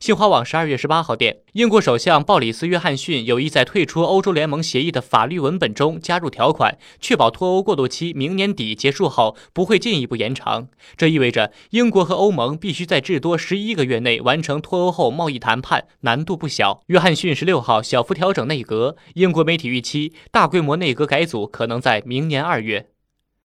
新华网十二月十八号电英国首相鲍里斯约翰逊有意在退出欧洲联盟协议的法律文本中加入条款确保脱欧过渡期明年底结束后不会进一步延长。这意味着英国和欧盟必须在至多十一个月内完成脱欧后贸易谈判难度不小。约翰逊十六号小幅调整内阁英国媒体预期大规模内阁改组可能在明年二月。